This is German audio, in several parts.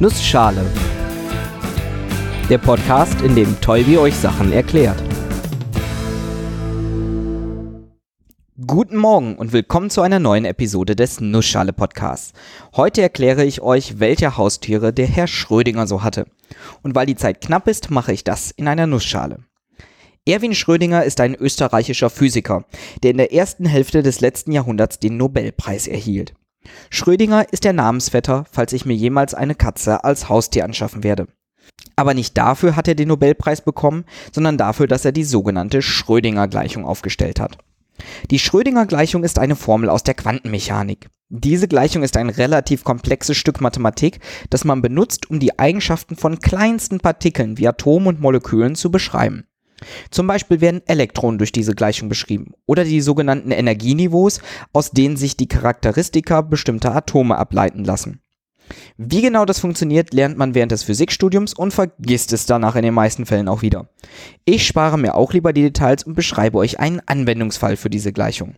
Nussschale. Der Podcast, in dem Tolbi euch Sachen erklärt. Guten Morgen und willkommen zu einer neuen Episode des Nussschale Podcasts. Heute erkläre ich euch, welche Haustiere der Herr Schrödinger so hatte. Und weil die Zeit knapp ist, mache ich das in einer Nussschale. Erwin Schrödinger ist ein österreichischer Physiker, der in der ersten Hälfte des letzten Jahrhunderts den Nobelpreis erhielt. Schrödinger ist der Namensvetter, falls ich mir jemals eine Katze als Haustier anschaffen werde. Aber nicht dafür hat er den Nobelpreis bekommen, sondern dafür, dass er die sogenannte Schrödinger-Gleichung aufgestellt hat. Die Schrödinger-Gleichung ist eine Formel aus der Quantenmechanik. Diese Gleichung ist ein relativ komplexes Stück Mathematik, das man benutzt, um die Eigenschaften von kleinsten Partikeln wie Atomen und Molekülen zu beschreiben. Zum Beispiel werden Elektronen durch diese Gleichung beschrieben oder die sogenannten Energieniveaus, aus denen sich die Charakteristika bestimmter Atome ableiten lassen. Wie genau das funktioniert, lernt man während des Physikstudiums und vergisst es danach in den meisten Fällen auch wieder. Ich spare mir auch lieber die Details und beschreibe euch einen Anwendungsfall für diese Gleichung.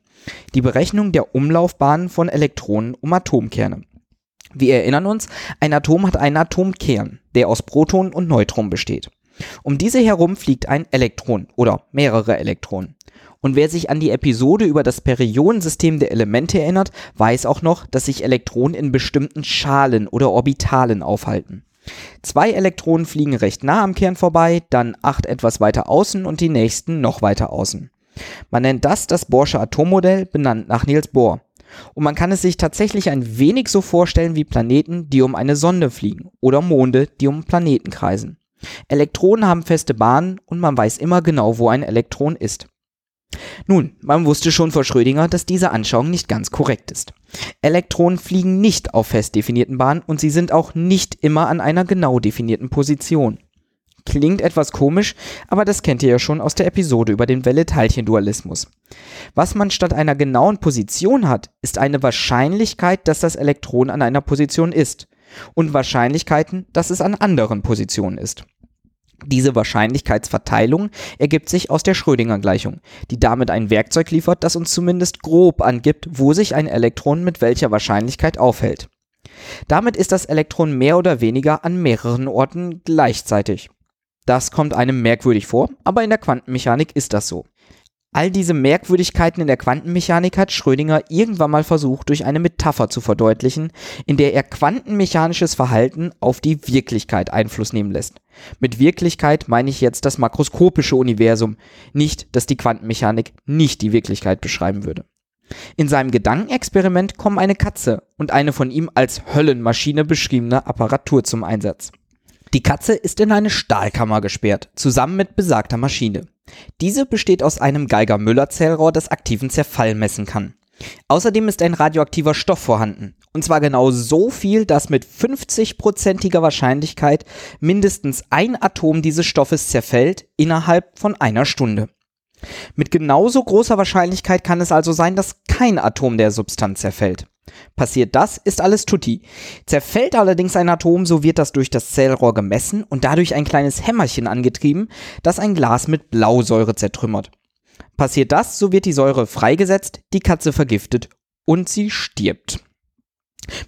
Die Berechnung der Umlaufbahnen von Elektronen um Atomkerne. Wir erinnern uns, ein Atom hat einen Atomkern, der aus Protonen und Neutronen besteht. Um diese herum fliegt ein Elektron oder mehrere Elektronen. Und wer sich an die Episode über das Periodensystem der Elemente erinnert, weiß auch noch, dass sich Elektronen in bestimmten Schalen oder Orbitalen aufhalten. Zwei Elektronen fliegen recht nah am Kern vorbei, dann acht etwas weiter außen und die nächsten noch weiter außen. Man nennt das das Bohrsche Atommodell, benannt nach Niels Bohr. Und man kann es sich tatsächlich ein wenig so vorstellen wie Planeten, die um eine Sonde fliegen oder Monde, die um Planeten kreisen. Elektronen haben feste Bahnen und man weiß immer genau, wo ein Elektron ist. Nun, man wusste schon vor Schrödinger, dass diese Anschauung nicht ganz korrekt ist. Elektronen fliegen nicht auf fest definierten Bahnen und sie sind auch nicht immer an einer genau definierten Position. Klingt etwas komisch, aber das kennt ihr ja schon aus der Episode über den Welle-Teilchen-Dualismus. Was man statt einer genauen Position hat, ist eine Wahrscheinlichkeit, dass das Elektron an einer Position ist und Wahrscheinlichkeiten, dass es an anderen Positionen ist. Diese Wahrscheinlichkeitsverteilung ergibt sich aus der Schrödinger-Gleichung, die damit ein Werkzeug liefert, das uns zumindest grob angibt, wo sich ein Elektron mit welcher Wahrscheinlichkeit aufhält. Damit ist das Elektron mehr oder weniger an mehreren Orten gleichzeitig. Das kommt einem merkwürdig vor, aber in der Quantenmechanik ist das so. All diese Merkwürdigkeiten in der Quantenmechanik hat Schrödinger irgendwann mal versucht, durch eine Metapher zu verdeutlichen, in der er quantenmechanisches Verhalten auf die Wirklichkeit Einfluss nehmen lässt. Mit Wirklichkeit meine ich jetzt das makroskopische Universum, nicht, dass die Quantenmechanik nicht die Wirklichkeit beschreiben würde. In seinem Gedankenexperiment kommen eine Katze und eine von ihm als Höllenmaschine beschriebene Apparatur zum Einsatz. Die Katze ist in eine Stahlkammer gesperrt, zusammen mit besagter Maschine. Diese besteht aus einem Geiger-Müller-Zellrohr, das aktiven Zerfall messen kann. Außerdem ist ein radioaktiver Stoff vorhanden. Und zwar genau so viel, dass mit 50%iger Wahrscheinlichkeit mindestens ein Atom dieses Stoffes zerfällt innerhalb von einer Stunde. Mit genauso großer Wahrscheinlichkeit kann es also sein, dass kein Atom der Substanz zerfällt. Passiert das, ist alles tutti. Zerfällt allerdings ein Atom, so wird das durch das Zellrohr gemessen und dadurch ein kleines Hämmerchen angetrieben, das ein Glas mit Blausäure zertrümmert. Passiert das, so wird die Säure freigesetzt, die Katze vergiftet und sie stirbt.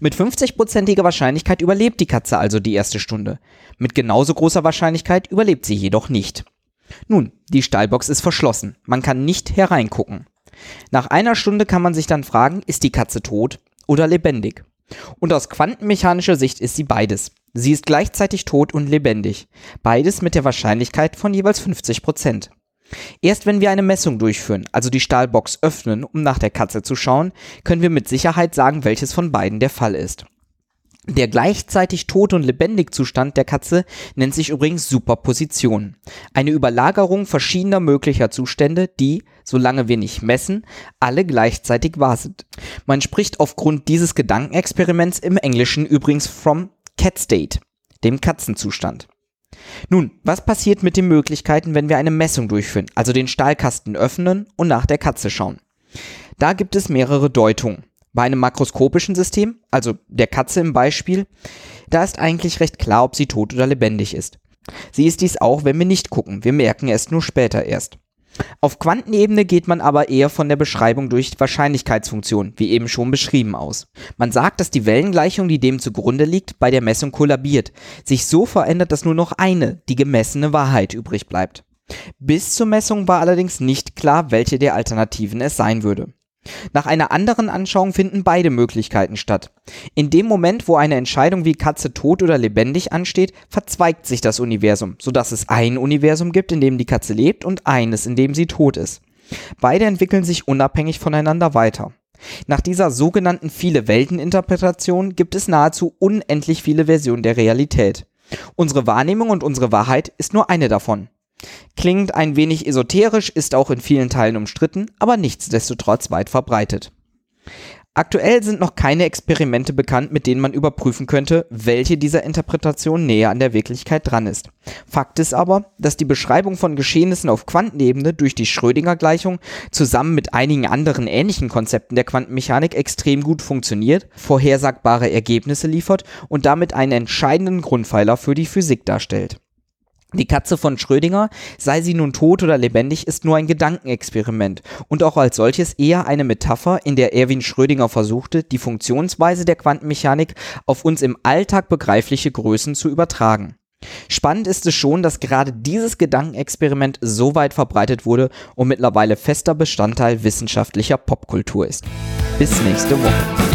Mit 50%iger Wahrscheinlichkeit überlebt die Katze also die erste Stunde. Mit genauso großer Wahrscheinlichkeit überlebt sie jedoch nicht. Nun, die Stallbox ist verschlossen. Man kann nicht hereingucken. Nach einer Stunde kann man sich dann fragen, ist die Katze tot oder lebendig? Und aus quantenmechanischer Sicht ist sie beides. Sie ist gleichzeitig tot und lebendig. Beides mit der Wahrscheinlichkeit von jeweils 50 Prozent. Erst wenn wir eine Messung durchführen, also die Stahlbox öffnen, um nach der Katze zu schauen, können wir mit Sicherheit sagen, welches von beiden der Fall ist. Der gleichzeitig tot und lebendig Zustand der Katze nennt sich übrigens Superposition. Eine Überlagerung verschiedener möglicher Zustände, die, solange wir nicht messen, alle gleichzeitig wahr sind. Man spricht aufgrund dieses Gedankenexperiments im Englischen übrigens from Cat State, dem Katzenzustand. Nun, was passiert mit den Möglichkeiten, wenn wir eine Messung durchführen, also den Stahlkasten öffnen und nach der Katze schauen? Da gibt es mehrere Deutungen. Bei einem makroskopischen System, also der Katze im Beispiel, da ist eigentlich recht klar, ob sie tot oder lebendig ist. Sie ist dies auch, wenn wir nicht gucken, wir merken es nur später erst. Auf Quantenebene geht man aber eher von der Beschreibung durch Wahrscheinlichkeitsfunktion, wie eben schon beschrieben, aus. Man sagt, dass die Wellengleichung, die dem zugrunde liegt, bei der Messung kollabiert, sich so verändert, dass nur noch eine, die gemessene Wahrheit übrig bleibt. Bis zur Messung war allerdings nicht klar, welche der Alternativen es sein würde. Nach einer anderen Anschauung finden beide Möglichkeiten statt. In dem Moment, wo eine Entscheidung wie Katze tot oder lebendig ansteht, verzweigt sich das Universum, sodass es ein Universum gibt, in dem die Katze lebt und eines, in dem sie tot ist. Beide entwickeln sich unabhängig voneinander weiter. Nach dieser sogenannten viele Welten-Interpretation gibt es nahezu unendlich viele Versionen der Realität. Unsere Wahrnehmung und unsere Wahrheit ist nur eine davon. Klingt ein wenig esoterisch, ist auch in vielen Teilen umstritten, aber nichtsdestotrotz weit verbreitet. Aktuell sind noch keine Experimente bekannt, mit denen man überprüfen könnte, welche dieser Interpretationen näher an der Wirklichkeit dran ist. Fakt ist aber, dass die Beschreibung von Geschehnissen auf Quantenebene durch die Schrödinger-Gleichung zusammen mit einigen anderen ähnlichen Konzepten der Quantenmechanik extrem gut funktioniert, vorhersagbare Ergebnisse liefert und damit einen entscheidenden Grundpfeiler für die Physik darstellt. Die Katze von Schrödinger, sei sie nun tot oder lebendig, ist nur ein Gedankenexperiment und auch als solches eher eine Metapher, in der Erwin Schrödinger versuchte, die Funktionsweise der Quantenmechanik auf uns im Alltag begreifliche Größen zu übertragen. Spannend ist es schon, dass gerade dieses Gedankenexperiment so weit verbreitet wurde und mittlerweile fester Bestandteil wissenschaftlicher Popkultur ist. Bis nächste Woche.